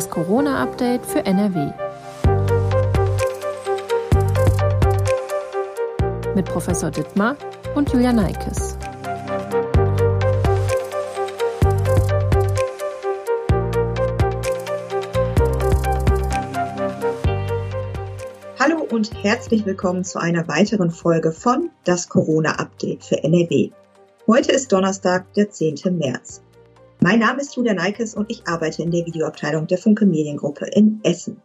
Das Corona-Update für NRW. Mit Professor Dittmar und Julia Neikes. Hallo und herzlich willkommen zu einer weiteren Folge von Das Corona-Update für NRW. Heute ist Donnerstag, der 10. März. Mein Name ist Julia Neikes und ich arbeite in der Videoabteilung der Funke Mediengruppe in Essen.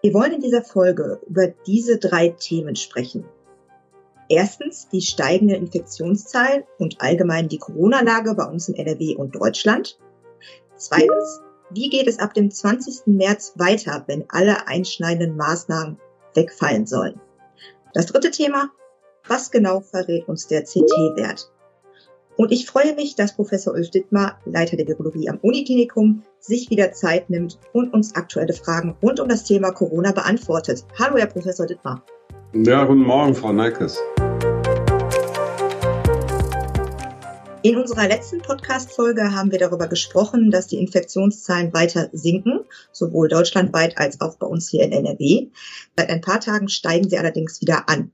Wir wollen in dieser Folge über diese drei Themen sprechen. Erstens die steigenden Infektionszahlen und allgemein die Corona-Lage bei uns in NRW und Deutschland. Zweitens, wie geht es ab dem 20. März weiter, wenn alle einschneidenden Maßnahmen wegfallen sollen? Das dritte Thema, was genau verrät uns der CT-Wert? Und ich freue mich, dass Professor Ulf Dittmar, Leiter der Virologie am Uniklinikum, sich wieder Zeit nimmt und uns aktuelle Fragen rund um das Thema Corona beantwortet. Hallo, Herr Professor Dittmar. Ja, guten Morgen, Frau Neikes. In unserer letzten Podcast-Folge haben wir darüber gesprochen, dass die Infektionszahlen weiter sinken, sowohl deutschlandweit als auch bei uns hier in NRW. Seit ein paar Tagen steigen sie allerdings wieder an.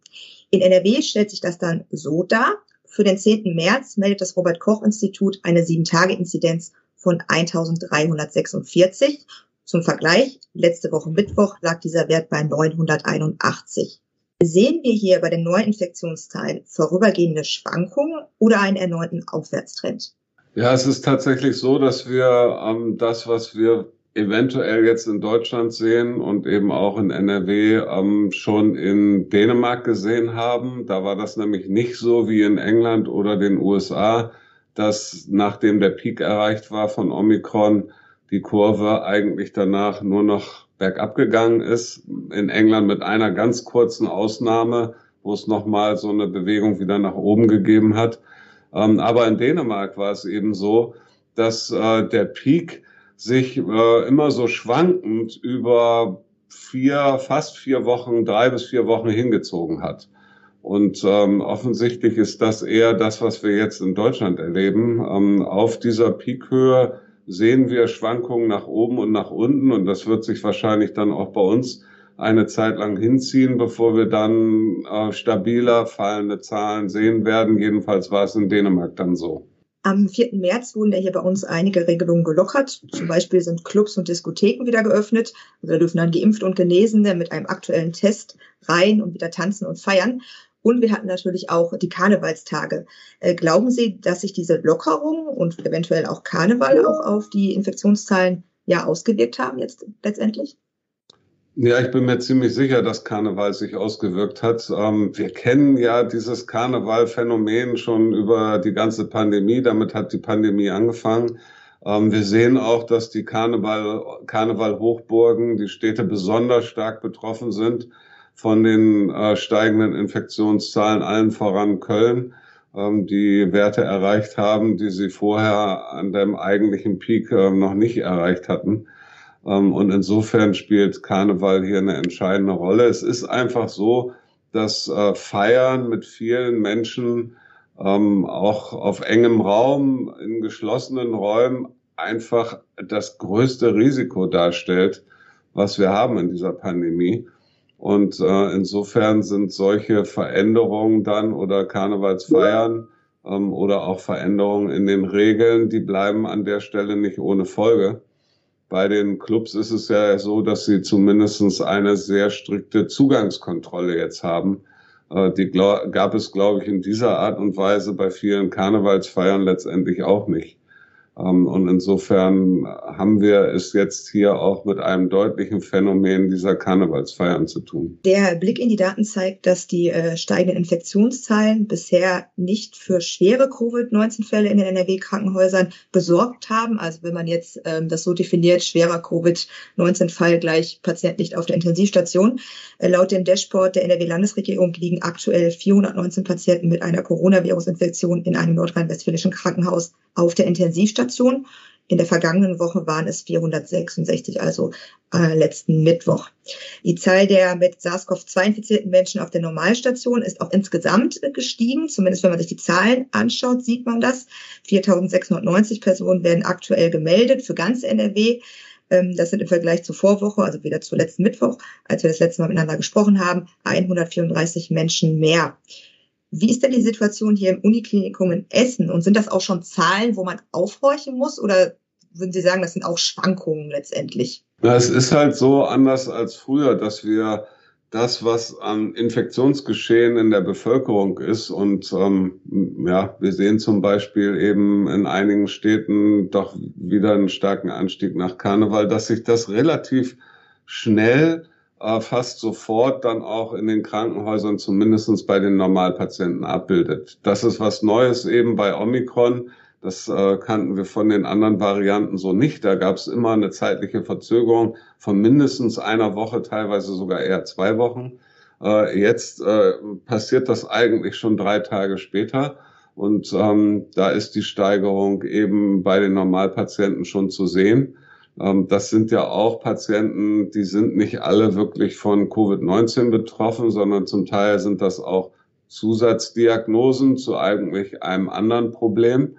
In NRW stellt sich das dann so dar, für den 10. März meldet das Robert Koch Institut eine 7-Tage-Inzidenz von 1346. Zum Vergleich, letzte Woche Mittwoch lag dieser Wert bei 981. Sehen wir hier bei den Neuinfektionszahlen vorübergehende Schwankungen oder einen erneuten Aufwärtstrend? Ja, es ist tatsächlich so, dass wir ähm, das, was wir eventuell jetzt in Deutschland sehen und eben auch in NRW ähm, schon in Dänemark gesehen haben. Da war das nämlich nicht so wie in England oder den USA, dass nachdem der Peak erreicht war von Omikron, die Kurve eigentlich danach nur noch bergab gegangen ist. In England mit einer ganz kurzen Ausnahme, wo es nochmal so eine Bewegung wieder nach oben gegeben hat. Ähm, aber in Dänemark war es eben so, dass äh, der Peak sich äh, immer so schwankend über vier, fast vier Wochen, drei bis vier Wochen hingezogen hat. Und ähm, offensichtlich ist das eher das, was wir jetzt in Deutschland erleben. Ähm, auf dieser Peakhöhe sehen wir Schwankungen nach oben und nach unten und das wird sich wahrscheinlich dann auch bei uns eine Zeit lang hinziehen, bevor wir dann äh, stabiler fallende Zahlen sehen werden. Jedenfalls war es in Dänemark dann so. Am 4. März wurden ja hier bei uns einige Regelungen gelockert. Zum Beispiel sind Clubs und Diskotheken wieder geöffnet. Also da dürfen dann Geimpft und Genesene mit einem aktuellen Test rein und wieder tanzen und feiern. Und wir hatten natürlich auch die Karnevalstage. Äh, glauben Sie, dass sich diese Lockerung und eventuell auch Karneval auch auf die Infektionszahlen ja ausgewirkt haben jetzt letztendlich? Ja, ich bin mir ziemlich sicher, dass Karneval sich ausgewirkt hat. Ähm, wir kennen ja dieses Karnevalphänomen schon über die ganze Pandemie. Damit hat die Pandemie angefangen. Ähm, wir sehen auch, dass die Karneval, Karneval-Hochburgen, die Städte besonders stark betroffen sind von den äh, steigenden Infektionszahlen, allen voran Köln, ähm, die Werte erreicht haben, die sie vorher an dem eigentlichen Peak noch nicht erreicht hatten. Ähm, und insofern spielt Karneval hier eine entscheidende Rolle. Es ist einfach so, dass äh, Feiern mit vielen Menschen ähm, auch auf engem Raum, in geschlossenen Räumen einfach das größte Risiko darstellt, was wir haben in dieser Pandemie. Und äh, insofern sind solche Veränderungen dann oder Karnevalsfeiern ähm, oder auch Veränderungen in den Regeln, die bleiben an der Stelle nicht ohne Folge. Bei den Clubs ist es ja so, dass sie zumindest eine sehr strikte Zugangskontrolle jetzt haben. Äh, die gab es, glaube ich, in dieser Art und Weise bei vielen Karnevalsfeiern letztendlich auch nicht. Ähm, und insofern haben wir es jetzt hier auch mit einem deutlichen Phänomen dieser Karnevalsfeiern zu tun. Der Blick in die Daten zeigt, dass die äh, steigenden Infektionszahlen bisher nicht für schwere Covid-19-Fälle in den NRW-Krankenhäusern gesorgt haben. Also wenn man jetzt ähm, das so definiert, schwerer Covid-19-Fall gleich Patient nicht auf der Intensivstation. Äh, laut dem Dashboard der NRW-Landesregierung liegen aktuell 419 Patienten mit einer Coronavirus-Infektion in einem nordrhein-westfälischen Krankenhaus auf der Intensivstation. In der vergangenen Woche waren es 466, also äh, letzten Mittwoch. Die Zahl der mit SARS-CoV-2 infizierten Menschen auf der Normalstation ist auch insgesamt gestiegen. Zumindest wenn man sich die Zahlen anschaut, sieht man das. 4.690 Personen werden aktuell gemeldet für ganz NRW. Ähm, das sind im Vergleich zur Vorwoche, also wieder zu letzten Mittwoch, als wir das letzte Mal miteinander gesprochen haben, 134 Menschen mehr. Wie ist denn die Situation hier im Uniklinikum in Essen? Und sind das auch schon Zahlen, wo man aufhorchen muss? Oder würden Sie sagen, das sind auch Schwankungen letztendlich? Es ist halt so anders als früher, dass wir das, was an Infektionsgeschehen in der Bevölkerung ist. Und ähm, ja, wir sehen zum Beispiel eben in einigen Städten doch wieder einen starken Anstieg nach Karneval, dass sich das relativ schnell, äh, fast sofort dann auch in den Krankenhäusern, zumindestens bei den Normalpatienten abbildet. Das ist was Neues eben bei Omikron das äh, kannten wir von den anderen Varianten so nicht. Da gab es immer eine zeitliche Verzögerung von mindestens einer Woche, teilweise sogar eher zwei Wochen. Äh, jetzt äh, passiert das eigentlich schon drei Tage später. Und ähm, da ist die Steigerung eben bei den Normalpatienten schon zu sehen. Ähm, das sind ja auch Patienten, die sind nicht alle wirklich von Covid-19 betroffen, sondern zum Teil sind das auch Zusatzdiagnosen zu eigentlich einem anderen Problem.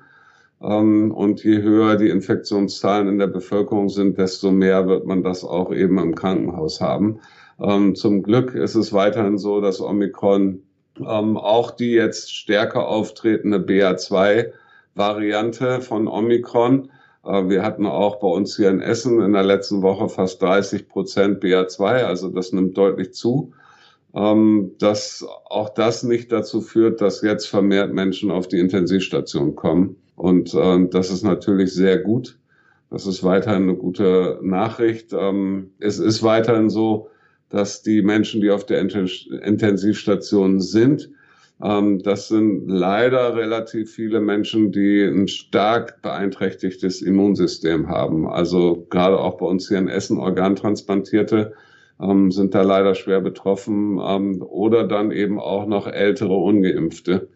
Ähm, und je höher die Infektionszahlen in der Bevölkerung sind, desto mehr wird man das auch eben im Krankenhaus haben. Ähm, zum Glück ist es weiterhin so, dass Omikron auch die jetzt stärker auftretende BA2-Variante von Omikron, wir hatten auch bei uns hier in Essen in der letzten Woche fast 30 Prozent BA2, also das nimmt deutlich zu dass auch das nicht dazu führt, dass jetzt vermehrt Menschen auf die Intensivstation kommen. Und äh, das ist natürlich sehr gut. Das ist weiterhin eine gute Nachricht. Ähm, es ist weiterhin so, dass die Menschen, die auf der Intensivstation sind, ähm, das sind leider relativ viele Menschen, die ein stark beeinträchtigtes Immunsystem haben. Also gerade auch bei uns hier in Essen Organtransplantierte ähm, sind da leider schwer betroffen ähm, oder dann eben auch noch ältere Ungeimpfte.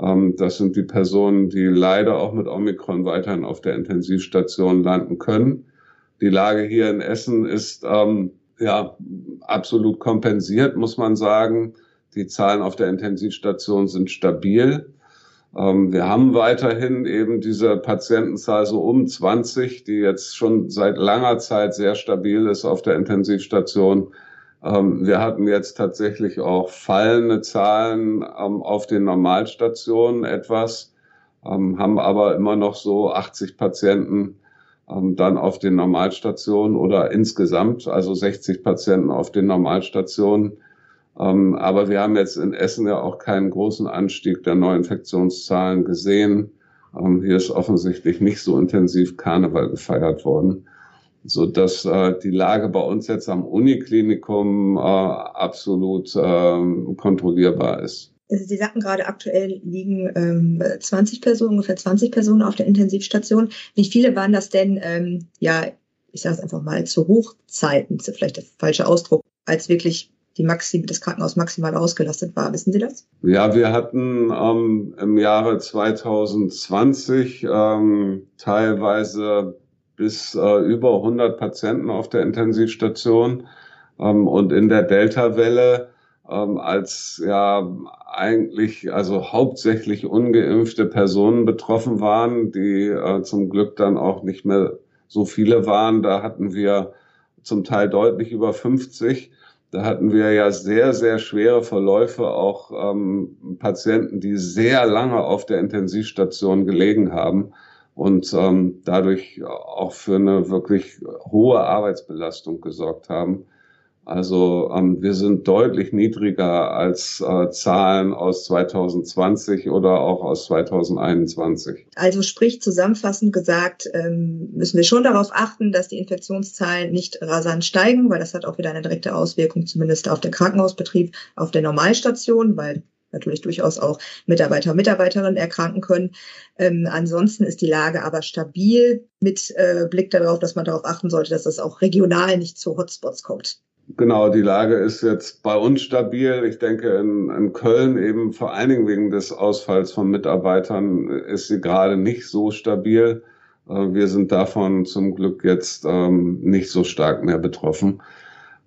Ähm, das sind die Personen, die leider auch mit Omikron weiterhin auf der Intensivstation landen können. Die Lage hier in Essen ist ähm, ja absolut kompensiert, muss man sagen. Die Zahlen auf der Intensivstation sind stabil. Ähm, wir haben weiterhin eben diese Patientenzahl so um 20, die jetzt schon seit langer Zeit sehr stabil ist auf der Intensivstation. Ähm, wir hatten jetzt tatsächlich auch fallende Zahlen ähm, auf den Normalstationen etwas, haben aber immer noch so 80 Patienten dann auf den Normalstationen oder insgesamt, also 60 Patienten auf den Normalstationen. Aber wir haben jetzt in Essen ja auch keinen großen Anstieg der Neuinfektionszahlen gesehen. hier ist offensichtlich nicht so intensiv Karneval gefeiert worden so dass äh, die Lage bei uns jetzt am Uniklinikum äh, absolut äh, kontrollierbar ist. Also Sie sagten gerade, aktuell liegen ähm, 20 Personen, ungefähr 20 Personen auf der Intensivstation. Wie viele waren das denn, ähm, ja, ich sage es einfach mal, zu Hochzeiten, ist vielleicht der falsche Ausdruck, als wirklich die Maxim das Krankenhaus maximal ausgelastet war. Wissen Sie das? Ja, wir hatten ähm, im Jahre 2020 ähm, teilweise bis äh, über 100 Patienten auf der Intensivstation. Ähm, und in der Delta-Welle ähm, als ja eigentlich also hauptsächlich ungeimpfte Personen betroffen waren, die äh, zum Glück dann auch nicht mehr so viele waren. Da hatten wir zum Teil deutlich über 50. Da hatten wir ja sehr, sehr schwere Verläufe, auch ähm, Patienten, die sehr lange auf der Intensivstation gelegen haben und ähm, dadurch auch für eine wirklich hohe Arbeitsbelastung gesorgt haben. Also ähm, wir sind deutlich niedriger als äh, Zahlen aus 2020 oder auch aus 2021. Also sprich zusammenfassend gesagt, ähm, müssen wir schon darauf achten, dass die Infektionszahlen nicht rasant steigen, weil das hat auch wieder eine direkte Auswirkung zumindest auf den Krankenhausbetrieb, auf der Normalstation, weil natürlich durchaus auch Mitarbeiter und Mitarbeiterinnen erkranken können. Ähm, ansonsten ist die Lage aber stabil mit äh, Blick darauf, dass man darauf achten sollte, dass das auch regional nicht zu Hotspots kommt. Genau, die Lage ist jetzt bei uns stabil. Ich denke, in, in Köln eben vor allen Dingen wegen des Ausfalls von Mitarbeitern ist sie gerade nicht so stabil. Äh, wir sind davon zum Glück jetzt ähm, nicht so stark mehr betroffen.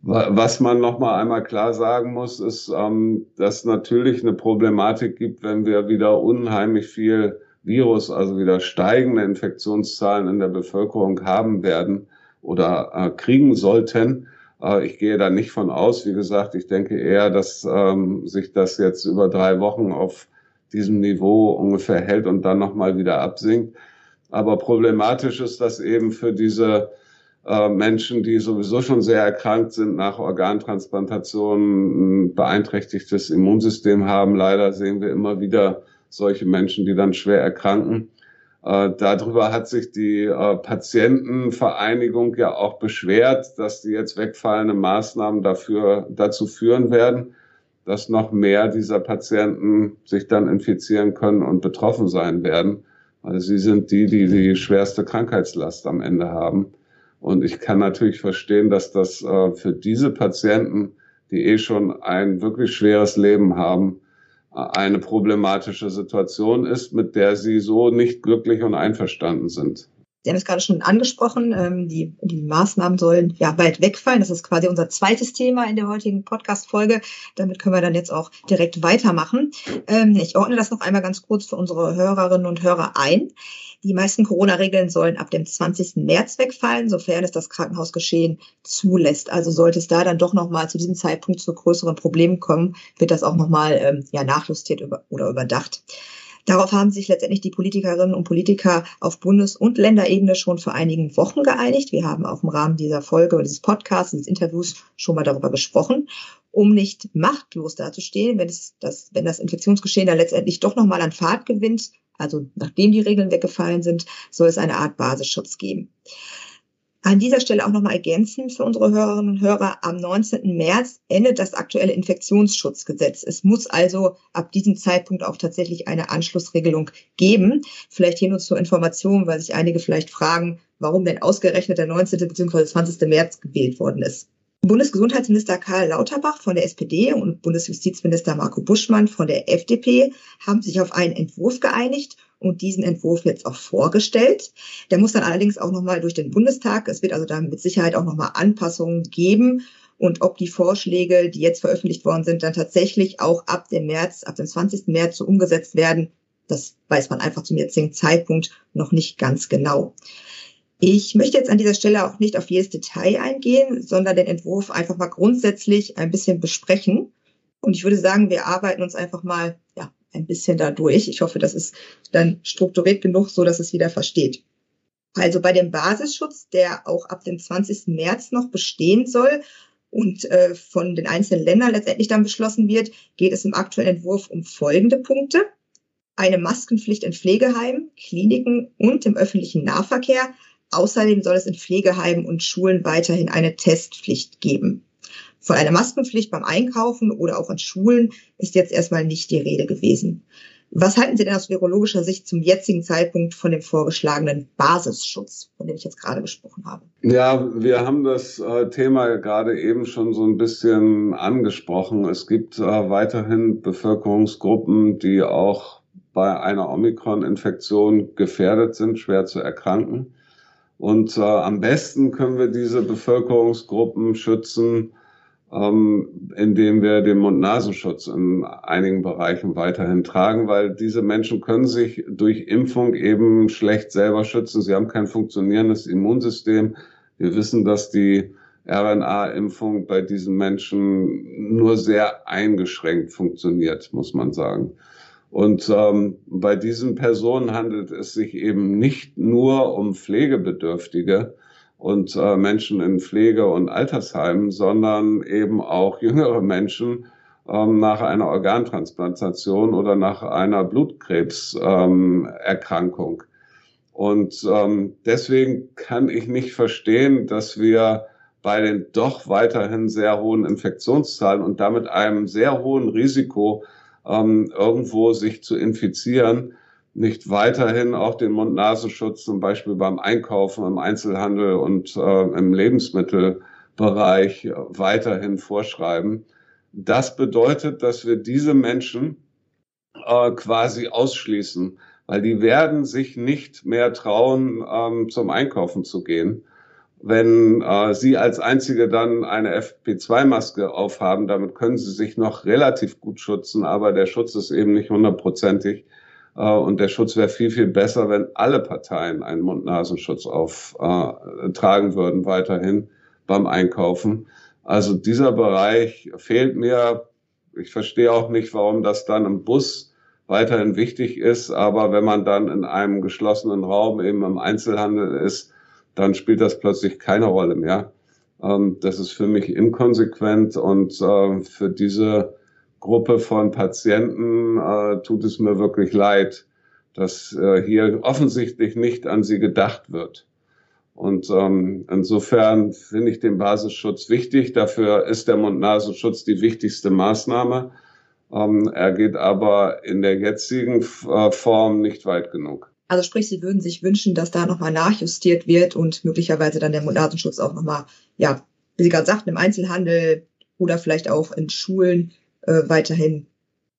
Was man noch mal einmal klar sagen muss, ist, ähm, dass natürlich eine Problematik gibt, wenn wir wieder unheimlich viel Virus, also wieder steigende Infektionszahlen in der Bevölkerung haben werden oder äh, kriegen sollten. Ich gehe da nicht von aus. Wie gesagt, ich denke eher, dass ähm, sich das jetzt über drei Wochen auf diesem Niveau ungefähr hält und dann nochmal wieder absinkt. Aber problematisch ist das eben für diese äh, Menschen, die sowieso schon sehr erkrankt sind nach Organtransplantationen, ein beeinträchtigtes Immunsystem haben. Leider sehen wir immer wieder solche Menschen, die dann schwer erkranken. Äh, darüber hat sich die äh, Patientenvereinigung ja auch beschwert, dass die jetzt wegfallenden Maßnahmen dafür, dazu führen werden, dass noch mehr dieser Patienten sich dann infizieren können und betroffen sein werden. Also sie sind die, die die schwerste Krankheitslast am Ende haben. Und ich kann natürlich verstehen, dass das äh, für diese Patienten, die eh schon ein wirklich schweres Leben haben, eine problematische Situation ist, mit der sie so nicht glücklich und einverstanden sind. Sie haben es gerade schon angesprochen, ähm, die, die Maßnahmen sollen ja bald wegfallen. Das ist quasi unser zweites Thema in der heutigen Podcast-Folge. Damit können wir dann jetzt auch direkt weitermachen. Ähm, ich ordne das noch einmal ganz kurz für unsere Hörerinnen und Hörer ein. Die meisten Corona-Regeln sollen ab dem 20. März wegfallen, sofern es das Krankenhausgeschehen zulässt. Also sollte es da dann doch nochmal zu diesem Zeitpunkt zu größeren Problemen kommen, wird das auch nochmal ähm, ja, nachjustiert oder überdacht. Darauf haben sich letztendlich die Politikerinnen und Politiker auf Bundes- und Länderebene schon vor einigen Wochen geeinigt. Wir haben auch im Rahmen dieser Folge dieses Podcasts, dieses Interviews schon mal darüber gesprochen, um nicht machtlos dazustehen, wenn, es das, wenn das Infektionsgeschehen dann letztendlich doch nochmal an Fahrt gewinnt. Also nachdem die Regeln weggefallen sind, soll es eine Art Basisschutz geben. An dieser Stelle auch nochmal ergänzen für unsere Hörerinnen und Hörer. Am 19. März endet das aktuelle Infektionsschutzgesetz. Es muss also ab diesem Zeitpunkt auch tatsächlich eine Anschlussregelung geben. Vielleicht hier nur zur Information, weil sich einige vielleicht fragen, warum denn ausgerechnet der 19. bzw. 20. März gewählt worden ist. Bundesgesundheitsminister Karl Lauterbach von der SPD und Bundesjustizminister Marco Buschmann von der FDP haben sich auf einen Entwurf geeinigt und diesen Entwurf jetzt auch vorgestellt. Der muss dann allerdings auch nochmal durch den Bundestag. Es wird also dann mit Sicherheit auch nochmal Anpassungen geben. Und ob die Vorschläge, die jetzt veröffentlicht worden sind, dann tatsächlich auch ab dem März, ab dem 20. März so umgesetzt werden, das weiß man einfach zum jetzigen Zeitpunkt noch nicht ganz genau. Ich möchte jetzt an dieser Stelle auch nicht auf jedes Detail eingehen, sondern den Entwurf einfach mal grundsätzlich ein bisschen besprechen. Und ich würde sagen, wir arbeiten uns einfach mal ja, ein bisschen dadurch. Ich hoffe, das ist dann strukturiert genug, so dass es jeder versteht. Also bei dem Basisschutz, der auch ab dem 20. März noch bestehen soll und äh, von den einzelnen Ländern letztendlich dann beschlossen wird, geht es im aktuellen Entwurf um folgende Punkte. Eine Maskenpflicht in Pflegeheimen, Kliniken und im öffentlichen Nahverkehr. Außerdem soll es in Pflegeheimen und Schulen weiterhin eine Testpflicht geben. Von einer Maskenpflicht beim Einkaufen oder auch an Schulen ist jetzt erstmal nicht die Rede gewesen. Was halten Sie denn aus virologischer Sicht zum jetzigen Zeitpunkt von dem vorgeschlagenen Basisschutz, von dem ich jetzt gerade gesprochen habe? Ja, wir haben das äh, Thema gerade eben schon so ein bisschen angesprochen. Es gibt äh, weiterhin Bevölkerungsgruppen, die auch bei einer Omikron-Infektion gefährdet sind, schwer zu erkranken. Und äh, am besten können wir diese Bevölkerungsgruppen schützen, ähm, indem wir den Mund-Nasenschutz in einigen Bereichen weiterhin tragen, weil diese Menschen können sich durch Impfung eben schlecht selber schützen. Sie haben kein funktionierendes Immunsystem. Wir wissen, dass die RNA-Impfung bei diesen Menschen nur sehr eingeschränkt funktioniert, muss man sagen. Und ähm, bei diesen Personen handelt es sich eben nicht nur um Pflegebedürftige, und äh, Menschen in Pflege- und Altersheimen, sondern eben auch jüngere Menschen ähm, nach einer Organtransplantation oder nach einer Blutkrebserkrankung. Ähm, und ähm, deswegen kann ich nicht verstehen, dass wir bei den doch weiterhin sehr hohen Infektionszahlen und damit einem sehr hohen Risiko, ähm, irgendwo sich zu infizieren, nicht weiterhin auch den Mund-Nasenschutz zum Beispiel beim Einkaufen im Einzelhandel und äh, im Lebensmittelbereich weiterhin vorschreiben. Das bedeutet, dass wir diese Menschen äh, quasi ausschließen, weil die werden sich nicht mehr trauen, ähm, zum Einkaufen zu gehen. Wenn äh, Sie als Einzige dann eine FP2-Maske aufhaben, damit können Sie sich noch relativ gut schützen, aber der Schutz ist eben nicht hundertprozentig Äh, und der Schutz wäre viel, viel besser, wenn alle Parteien einen Mund-Nasenschutz auftragen äh, würden weiterhin beim Einkaufen. Also dieser Bereich fehlt mir. Ich verstehe auch nicht, warum das dann im Bus weiterhin wichtig ist. Aber wenn man dann in einem geschlossenen Raum eben im Einzelhandel ist, dann spielt das plötzlich keine Rolle mehr. Ähm, das ist für mich inkonsequent und äh, für diese Gruppe von Patienten äh, tut es mir wirklich leid, dass äh, hier offensichtlich nicht an sie gedacht wird. Und ähm, insofern finde ich den Basisschutz wichtig. Dafür ist der Mund-Nasenschutz die wichtigste Maßnahme. Ähm, er geht aber in der jetzigen äh, Form nicht weit genug. Also sprich, Sie würden sich wünschen, dass da nochmal nachjustiert wird und möglicherweise dann der Mund-Nasenschutz auch nochmal, ja, wie Sie gerade sagten, im Einzelhandel oder vielleicht auch in Schulen äh, weiterhin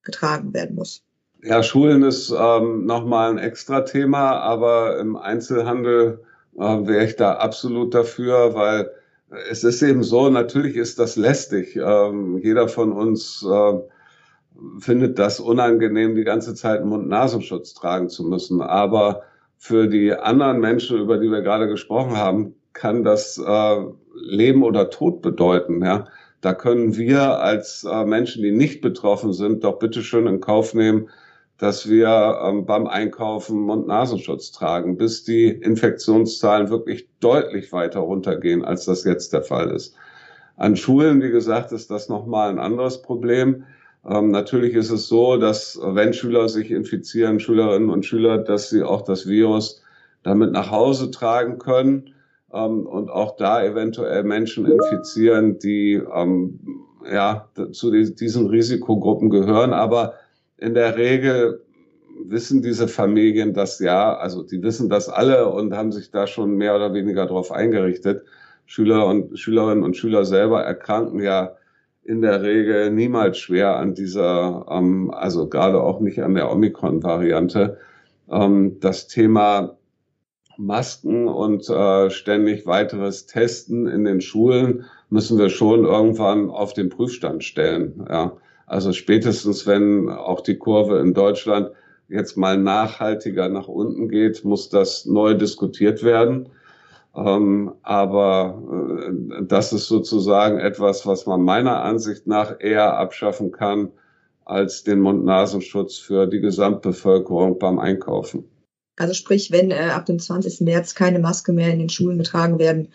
getragen werden muss. Ja, Schulen ist ähm, nochmal ein extra Thema, aber im Einzelhandel äh, wäre ich da absolut dafür, weil es ist eben so, natürlich ist das lästig. Ähm, jeder von uns äh, findet das unangenehm, die ganze Zeit Mund-Nasenschutz tragen zu müssen. Aber für die anderen Menschen, über die wir gerade gesprochen haben, kann das äh, Leben oder Tod bedeuten. Ja? Da können wir als äh, Menschen, die nicht betroffen sind, doch bitte schön in Kauf nehmen, dass wir ähm, beim Einkaufen Mund-Nasenschutz tragen, bis die Infektionszahlen wirklich deutlich weiter runtergehen, als das jetzt der Fall ist. An Schulen, wie gesagt, ist das nochmal ein anderes Problem. Ähm, natürlich ist es so, dass wenn Schüler sich infizieren, Schülerinnen und Schüler, dass sie auch das Virus damit nach Hause tragen können ähm, und auch da eventuell Menschen infizieren, die ähm, ja zu diesen Risikogruppen gehören. Aber in der Regel wissen diese Familien das ja, also die wissen das alle und haben sich da schon mehr oder weniger darauf eingerichtet. Schüler und Schülerinnen und Schüler selber erkranken ja in der Regel niemals schwer an dieser, ähm, also gerade auch nicht an der Omikron-Variante. Ähm, das Thema Masken und äh, ständig weiteres Testen in den Schulen müssen wir schon irgendwann auf den Prüfstand stellen. Ja. Also spätestens, wenn auch die Kurve in Deutschland jetzt mal nachhaltiger nach unten geht, muss das neu diskutiert werden. Ähm, aber äh, das ist sozusagen etwas, was man meiner Ansicht nach eher abschaffen kann als den Mund-Nasenschutz für die Gesamtbevölkerung beim Einkaufen. Also sprich, wenn äh, ab dem 20. März keine Maske mehr in den Schulen getragen werden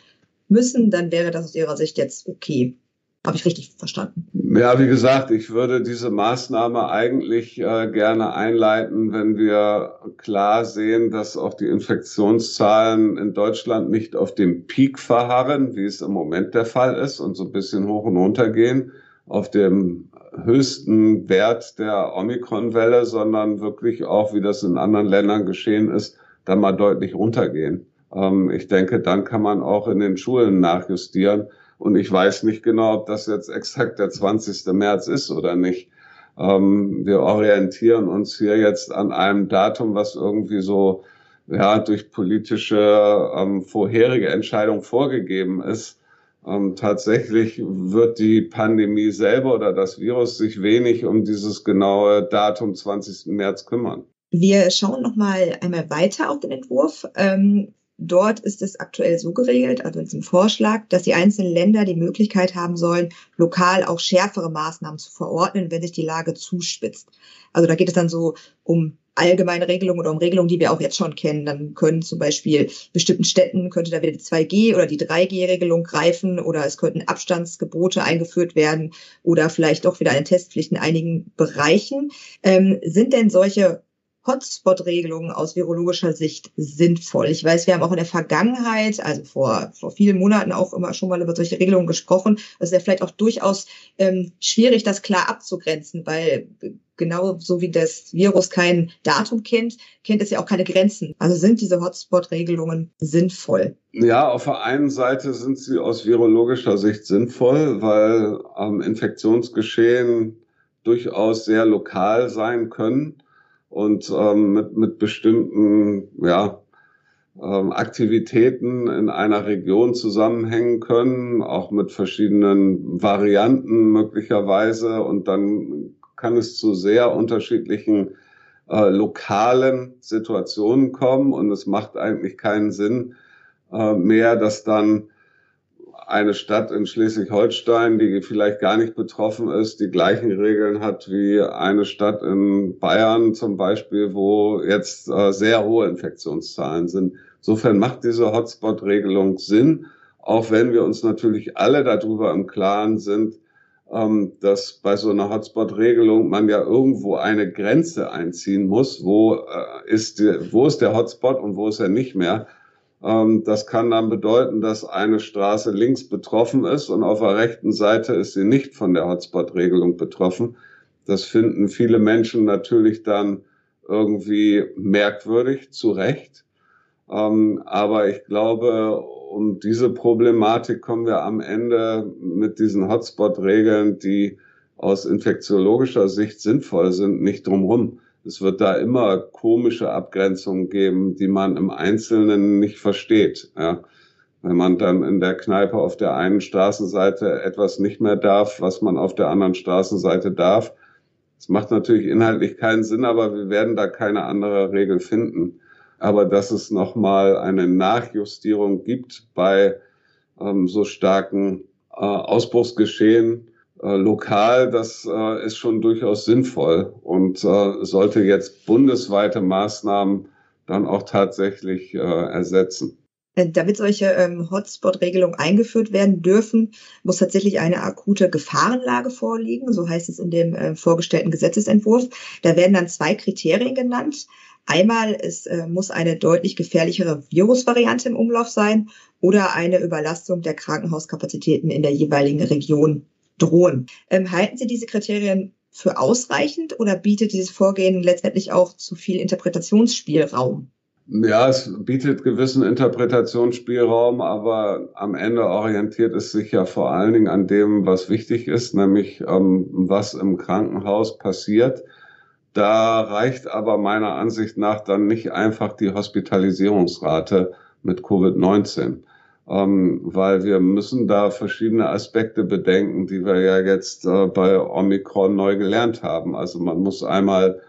müssen, dann wäre das aus Ihrer Sicht jetzt okay. Habe ich richtig verstanden? Ja, wie gesagt, ich würde diese Maßnahme eigentlich äh, gerne einleiten, wenn wir klar sehen, dass auch die Infektionszahlen in Deutschland nicht auf dem Peak verharren, wie es im Moment der Fall ist, und so ein bisschen hoch und runter gehen auf dem höchsten Wert der Omikron-Welle, sondern wirklich auch, wie das in anderen Ländern geschehen ist, dann mal deutlich runtergehen. Ähm, ich denke, dann kann man auch in den Schulen nachjustieren. Und ich weiß nicht genau, ob das jetzt exakt der 20. März ist oder nicht. Ähm, wir orientieren uns hier jetzt an einem Datum, was irgendwie so ja durch politische ähm, vorherige Entscheidung vorgegeben ist. Ähm, tatsächlich wird die Pandemie selber oder das Virus sich wenig um dieses genaue Datum 20. März kümmern. Wir schauen noch mal einmal weiter auf den Entwurf. Ähm, dort ist es aktuell so geregelt, also in diesem Vorschlag, dass die einzelnen Länder die Möglichkeit haben sollen, lokal auch schärfere Maßnahmen zu verordnen, wenn sich die Lage zuspitzt. Also da geht es dann so um allgemeine Regelungen oder um Regelungen, die wir auch jetzt schon kennen. Dann können zum Beispiel bestimmten Städten könnte da wieder die 2G oder die 3G-Regelung greifen oder es könnten Abstandsgebote eingeführt werden oder vielleicht auch wieder eine Testpflicht in einigen Bereichen. Ähm, sind denn solche Hotspot-Regelungen aus virologischer Sicht sinnvoll? Ich weiß, wir haben auch in der Vergangenheit, also vor, vor vielen Monaten auch immer schon mal über solche Regelungen gesprochen. Das ist ja vielleicht auch durchaus ähm, schwierig, das klar abzugrenzen, weil genau so wie das Virus kein Datum kennt, kennt es ja auch keine Grenzen. Also sind diese Hotspot-Regelungen sinnvoll? Ja, auf der einen Seite sind sie aus virologischer Sicht sinnvoll, weil ähm, Infektionsgeschehen durchaus sehr lokal sein können und ähm, mit, mit bestimmten ja, ähm, Aktivitäten in einer Region zusammenhängen können, auch mit verschiedenen Varianten möglicherweise. Und dann kann es zu sehr unterschiedlichen äh, lokalen Situationen kommen und es macht eigentlich keinen Sinn äh, mehr, dass dann eine Stadt in Schleswig-Holstein, die vielleicht gar nicht betroffen ist, die gleichen Regeln hat wie eine Stadt in Bayern zum Beispiel, wo jetzt äh, sehr hohe Infektionszahlen sind. Insofern macht diese Hotspot-Regelung Sinn, auch wenn wir uns natürlich alle darüber im Klaren sind, ähm, dass bei so einer Hotspot-Regelung man ja irgendwo eine Grenze einziehen muss, wo äh, ist, die, wo ist der Hotspot und wo ist er nicht mehr. Ähm, das kann dann bedeuten, dass eine Straße links betroffen ist und auf der rechten Seite ist sie nicht von der Hotspot-Regelung betroffen. Das finden viele Menschen natürlich dann irgendwie merkwürdig, zu Recht. Ähm, aber ich glaube, um diese Problematik kommen wir am Ende mit diesen Hotspot-Regeln, die aus infektiologischer Sicht sinnvoll sind, nicht drumherum. Es wird da immer komische Abgrenzungen geben, die man im Einzelnen nicht versteht. Ja. Wenn man dann in der Kneipe auf der einen Straßenseite etwas nicht mehr darf, was man auf der anderen Straßenseite darf. Das macht natürlich inhaltlich keinen Sinn, aber wir werden da keine andere Regel finden. Aber dass es nochmal eine Nachjustierung gibt bei ähm, so starken äh, Ausbruchsgeschehen, äh, lokal, das äh, ist schon durchaus sinnvoll und äh, sollte jetzt bundesweite Maßnahmen dann auch tatsächlich äh, ersetzen. Äh, damit solche ähm, Hotspot-Regelungen eingeführt werden dürfen, muss tatsächlich eine akute Gefahrenlage vorliegen, so heißt es in dem äh, vorgestellten Gesetzesentwurf. Da werden dann zwei Kriterien genannt. Einmal, es äh, muss eine deutlich gefährlichere Virusvariante im Umlauf sein oder eine Überlastung der Krankenhauskapazitäten in der jeweiligen Region drohen. Ähm, halten Sie diese Kriterien für ausreichend oder bietet dieses Vorgehen letztendlich auch zu viel Interpretationsspielraum? Ja, es bietet gewissen Interpretationsspielraum, aber am Ende orientiert es sich ja vor allen Dingen an dem, was wichtig ist, nämlich ähm, was im Krankenhaus passiert. Da reicht aber meiner Ansicht nach dann nicht einfach die Hospitalisierungsrate mit Covid-19 ähm, weil wir müssen da verschiedene Aspekte bedenken, die wir ja jetzt äh, bei Omikron neu gelernt haben. Also man muss einmal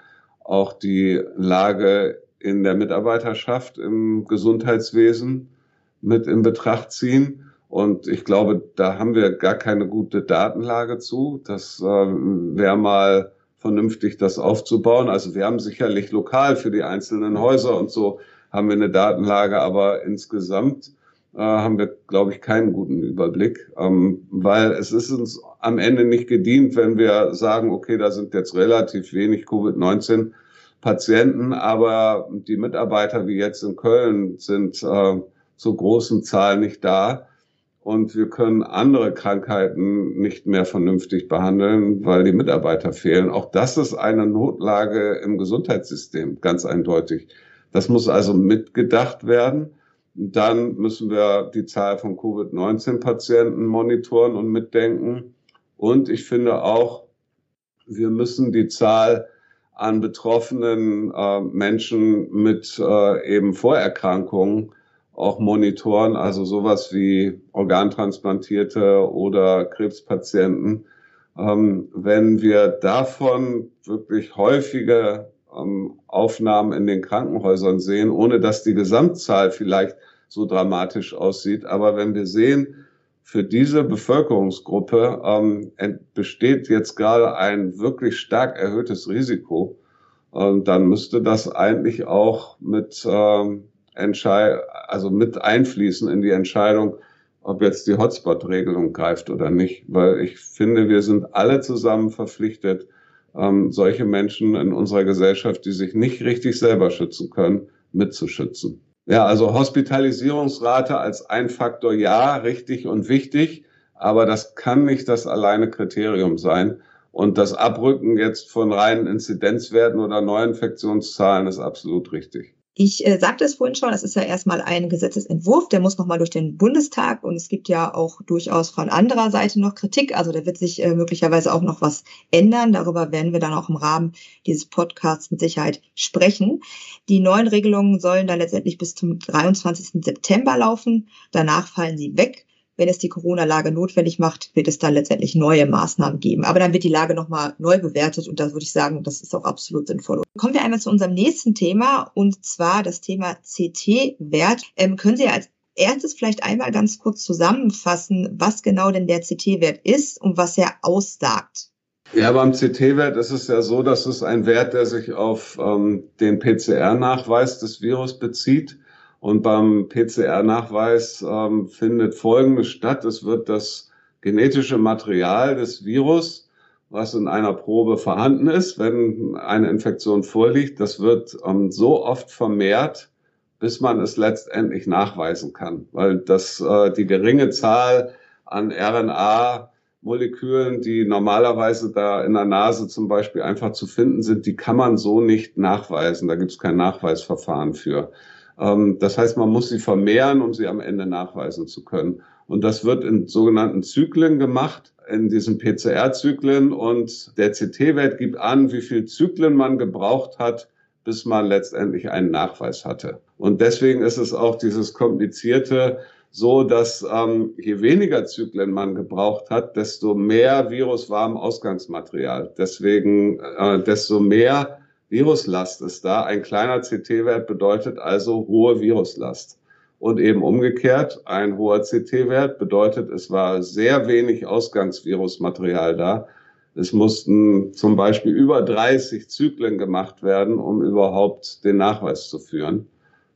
auch die Lage in der Mitarbeiterschaft im Gesundheitswesen mit in Betracht ziehen. Und ich glaube, da haben wir gar keine gute Datenlage zu. Das äh, wäre mal vernünftig, das aufzubauen. Also wir haben sicherlich lokal für die einzelnen Häuser und so haben wir eine Datenlage, aber insgesamt äh, haben wir, glaube ich, keinen guten Überblick, ähm, weil es ist uns am Ende nicht gedient, wenn wir sagen, okay, da sind jetzt relativ wenig Covid-19 Patienten, aber die Mitarbeiter wie jetzt in Köln sind äh, zu großen Zahlen nicht da und wir können andere Krankheiten nicht mehr vernünftig behandeln, weil die Mitarbeiter fehlen. Auch das ist eine Notlage im Gesundheitssystem, ganz eindeutig. Das muss also mitgedacht werden. Dann müssen wir die Zahl von Covid-19-Patienten monitoren und mitdenken. Und ich finde auch, wir müssen die Zahl an betroffenen äh, Menschen mit äh, eben Vorerkrankungen auch monitoren, also sowas wie Organtransplantierte oder Krebspatienten. Ähm, wenn wir davon wirklich häufige ähm, Aufnahmen in den Krankenhäusern sehen, ohne dass die Gesamtzahl vielleicht so dramatisch aussieht. Aber wenn wir sehen, für diese Bevölkerungsgruppe ähm, besteht jetzt gerade ein wirklich stark erhöhtes Risiko, ähm, dann müsste das eigentlich auch mit, ähm, Entschei also mit einfließen in die Entscheidung, ob jetzt die Hotspot-Regelung greift oder nicht. Weil ich finde, wir sind alle zusammen verpflichtet, ähm, solche Menschen in unserer Gesellschaft, die sich nicht richtig selber schützen können, mitzuschützen. Ja, also Hospitalisierungsrate als ein Faktor, ja, richtig und wichtig, aber das kann nicht das alleine Kriterium sein. Und das Abrücken jetzt von reinen Inzidenzwerten oder Neuinfektionszahlen ist absolut richtig. Ich äh, sagte es vorhin schon, das ist ja erstmal ein Gesetzesentwurf, der muss nochmal durch den Bundestag und es gibt ja auch durchaus von anderer Seite noch Kritik. Also da wird sich äh, möglicherweise auch noch was ändern. Darüber werden wir dann auch im Rahmen dieses Podcasts mit Sicherheit sprechen. Die neuen Regelungen sollen dann letztendlich bis zum 23. September laufen. Danach fallen sie weg. Wenn es die Corona-Lage notwendig macht, wird es dann letztendlich neue Maßnahmen geben. Aber dann wird die Lage nochmal neu bewertet und da würde ich sagen, das ist auch absolut sinnvoll. Kommen wir einmal zu unserem nächsten Thema und zwar das Thema CT-Wert. Ähm, können Sie als erstes vielleicht einmal ganz kurz zusammenfassen, was genau denn der CT-Wert ist und was er aussagt? Ja, beim CT-Wert ist es ja so, dass es ein Wert, der sich auf ähm, den PCR-Nachweis des Virus bezieht. Und beim PCR-Nachweis ähm, findet Folgendes statt. Es wird das genetische Material des Virus, was in einer Probe vorhanden ist, wenn eine Infektion vorliegt, das wird ähm, so oft vermehrt, bis man es letztendlich nachweisen kann. Weil das äh, die geringe Zahl an RNA Molekülen, die normalerweise da in der Nase zum Beispiel einfach zu finden sind, die kann man so nicht nachweisen. Da gibt es kein Nachweisverfahren für. Ähm, das heißt, man muss sie vermehren, um sie am Ende nachweisen zu können. Und das wird in sogenannten Zyklen gemacht, in diesen PCR-Zyklen. Und der CT-Wert gibt an, wie viel Zyklen man gebraucht hat, bis man letztendlich einen Nachweis hatte. Und deswegen ist es auch dieses komplizierte, so dass ähm, je weniger Zyklen man gebraucht hat, desto mehr Virus war im Ausgangsmaterial. Deswegen, äh, desto mehr Viruslast ist da. Ein kleiner CT-Wert bedeutet also hohe Viruslast. Und eben umgekehrt, ein hoher CT-Wert bedeutet, es war sehr wenig Ausgangsvirusmaterial da. Es mussten zum Beispiel über 30 Zyklen gemacht werden, um überhaupt den Nachweis zu führen.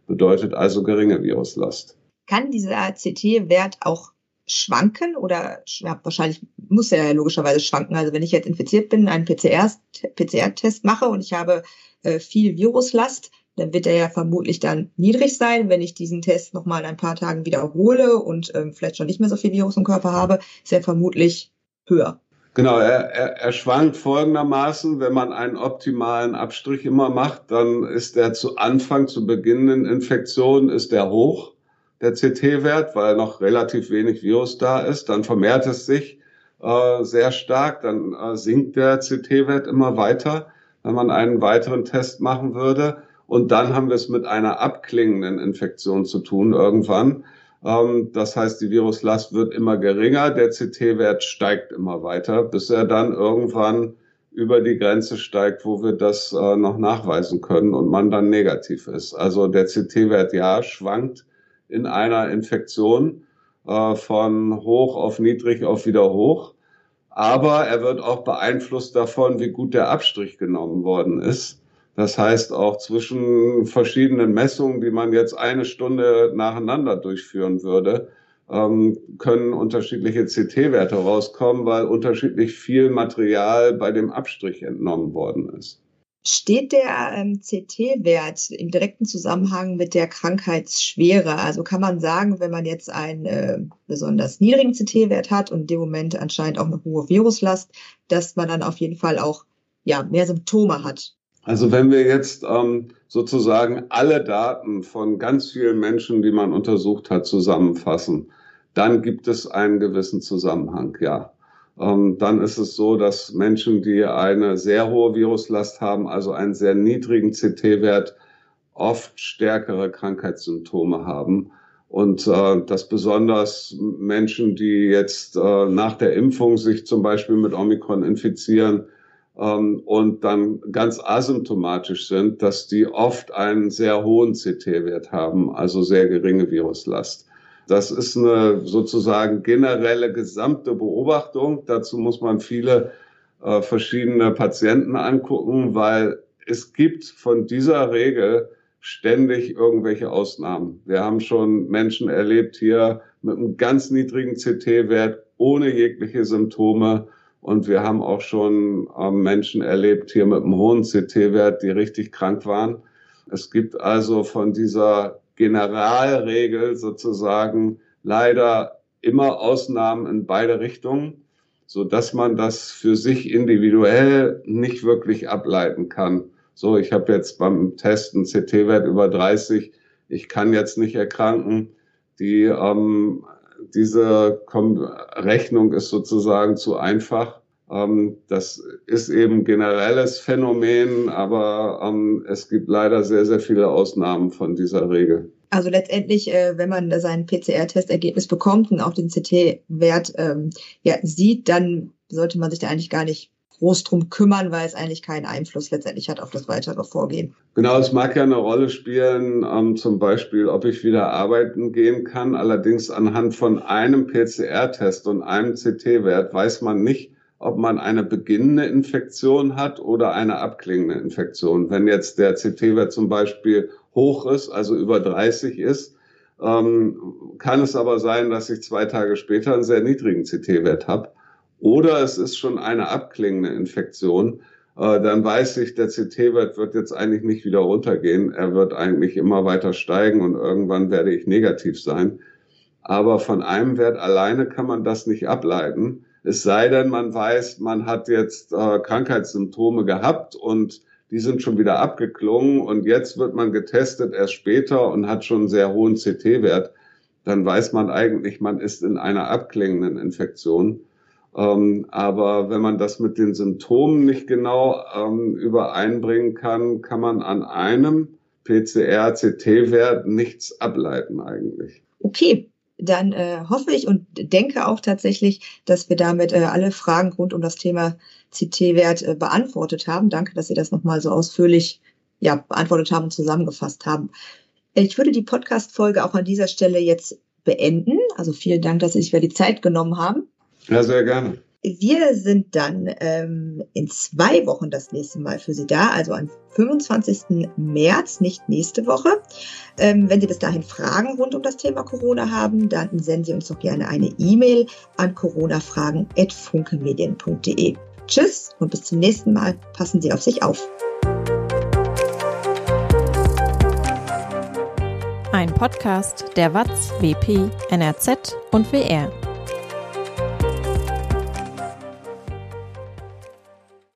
Bedeutet also geringe Viruslast. Kann dieser CT-Wert auch schwanken oder ja, wahrscheinlich muss er ja logischerweise schwanken. Also wenn ich jetzt infiziert bin, einen PCR-Test mache und ich habe äh, viel Viruslast, dann wird er ja vermutlich dann niedrig sein. Wenn ich diesen Test nochmal in ein paar Tagen wiederhole und ähm, vielleicht schon nicht mehr so viel Virus im Körper habe, ist er vermutlich höher. Genau, er, er, er schwankt folgendermaßen, wenn man einen optimalen Abstrich immer macht, dann ist er zu Anfang, zu beginnenden Infektionen, ist er hoch der CT-Wert, weil noch relativ wenig Virus da ist. Dann vermehrt es sich äh, sehr stark, dann äh, sinkt der CT-Wert immer weiter, wenn man einen weiteren Test machen würde. Und dann haben wir es mit einer abklingenden Infektion zu tun irgendwann. Ähm, das heißt, die Viruslast wird immer geringer, der CT-Wert steigt immer weiter, bis er dann irgendwann über die Grenze steigt, wo wir das äh, noch nachweisen können und man dann negativ ist. Also der CT-Wert ja schwankt in einer Infektion äh, von hoch auf niedrig auf wieder hoch. Aber er wird auch beeinflusst davon, wie gut der Abstrich genommen worden ist. Das heißt, auch zwischen verschiedenen Messungen, die man jetzt eine Stunde nacheinander durchführen würde, ähm, können unterschiedliche CT-Werte rauskommen, weil unterschiedlich viel Material bei dem Abstrich entnommen worden ist. Steht der ähm, CT-Wert im direkten Zusammenhang mit der Krankheitsschwere? Also kann man sagen, wenn man jetzt einen äh, besonders niedrigen CT-Wert hat und in dem Moment anscheinend auch eine hohe Viruslast, dass man dann auf jeden Fall auch ja, mehr Symptome hat? Also wenn wir jetzt ähm, sozusagen alle Daten von ganz vielen Menschen, die man untersucht hat, zusammenfassen, dann gibt es einen gewissen Zusammenhang, ja. Ähm, dann ist es so, dass Menschen, die eine sehr hohe Viruslast haben, also einen sehr niedrigen CT-Wert, oft stärkere Krankheitssymptome haben. Und äh, dass besonders Menschen, die jetzt äh, nach der Impfung sich zum Beispiel mit Omikron infizieren ähm, und dann ganz asymptomatisch sind, dass die oft einen sehr hohen CT-Wert haben, also sehr geringe Viruslast. Das ist eine sozusagen generelle gesamte Beobachtung. Dazu muss man viele äh, verschiedene Patienten angucken, weil es gibt von dieser Regel ständig irgendwelche Ausnahmen. Wir haben schon Menschen erlebt hier mit einem ganz niedrigen CT-Wert ohne jegliche Symptome. Und wir haben auch schon äh, Menschen erlebt hier mit einem hohen CT-Wert, die richtig krank waren. Es gibt also von dieser Generalregel sozusagen leider immer Ausnahmen in beide Richtungen, so dass man das für sich individuell nicht wirklich ableiten kann. So, ich habe jetzt beim Testen CT-Wert über 30, ich kann jetzt nicht erkranken. Die ähm, diese Rechnung ist sozusagen zu einfach. Ähm, das ist eben generelles Phänomen, aber ähm, es gibt leider sehr, sehr viele Ausnahmen von dieser Regel. Also letztendlich, äh, wenn man sein PCR-Testergebnis bekommt und auch den CT-Wert ähm, ja, sieht, dann sollte man sich da eigentlich gar nicht groß drum kümmern, weil es eigentlich keinen Einfluss letztendlich hat auf das weitere Vorgehen. Genau, es mag ja eine Rolle spielen, ähm, zum Beispiel, ob ich wieder arbeiten gehen kann. Allerdings anhand von einem PCR-Test und einem CT-Wert weiß man nicht, ob man eine beginnende Infektion hat oder eine abklingende Infektion. Wenn jetzt der CT-Wert zum Beispiel hoch ist, also über 30 ist, ähm, kann es aber sein, dass ich zwei Tage später einen sehr niedrigen CT-Wert habe. Oder es ist schon eine abklingende Infektion. Äh, dann weiß ich, der CT-Wert wird jetzt eigentlich nicht wieder runtergehen. Er wird eigentlich immer weiter steigen und irgendwann werde ich negativ sein. Aber von einem Wert alleine kann man das nicht ableiten. Es sei denn, man weiß, man hat jetzt äh, Krankheitssymptome gehabt und die sind schon wieder abgeklungen und jetzt wird man getestet erst später und hat schon einen sehr hohen CT-Wert. Dann weiß man eigentlich, man ist in einer abklingenden Infektion. Ähm, aber wenn man das mit den Symptomen nicht genau ähm, übereinbringen kann, kann man an einem PCR-CT-Wert nichts ableiten eigentlich. Okay, dann äh, hoffe ich und denke auch tatsächlich, dass wir damit äh, alle Fragen rund um das Thema CT-Wert äh, beantwortet haben. Danke, dass Sie das nochmal so ausführlich ja, beantwortet haben und zusammengefasst haben. Ich würde die Podcast-Folge auch an dieser Stelle jetzt beenden. Also vielen Dank, dass Sie sich wieder die Zeit genommen haben. Ja, sehr gerne. Wir sind dann ähm, in zwei Wochen das nächste Mal für Sie da, also am 25. März, nicht nächste Woche. Ähm, wenn Sie bis dahin Fragen rund um das Thema Corona haben, dann senden Sie uns doch gerne eine E-Mail an coronafragen.funkemedien.de. Tschüss und bis zum nächsten Mal. Passen Sie auf sich auf. Ein Podcast der WAZ, WP, NRZ und WR.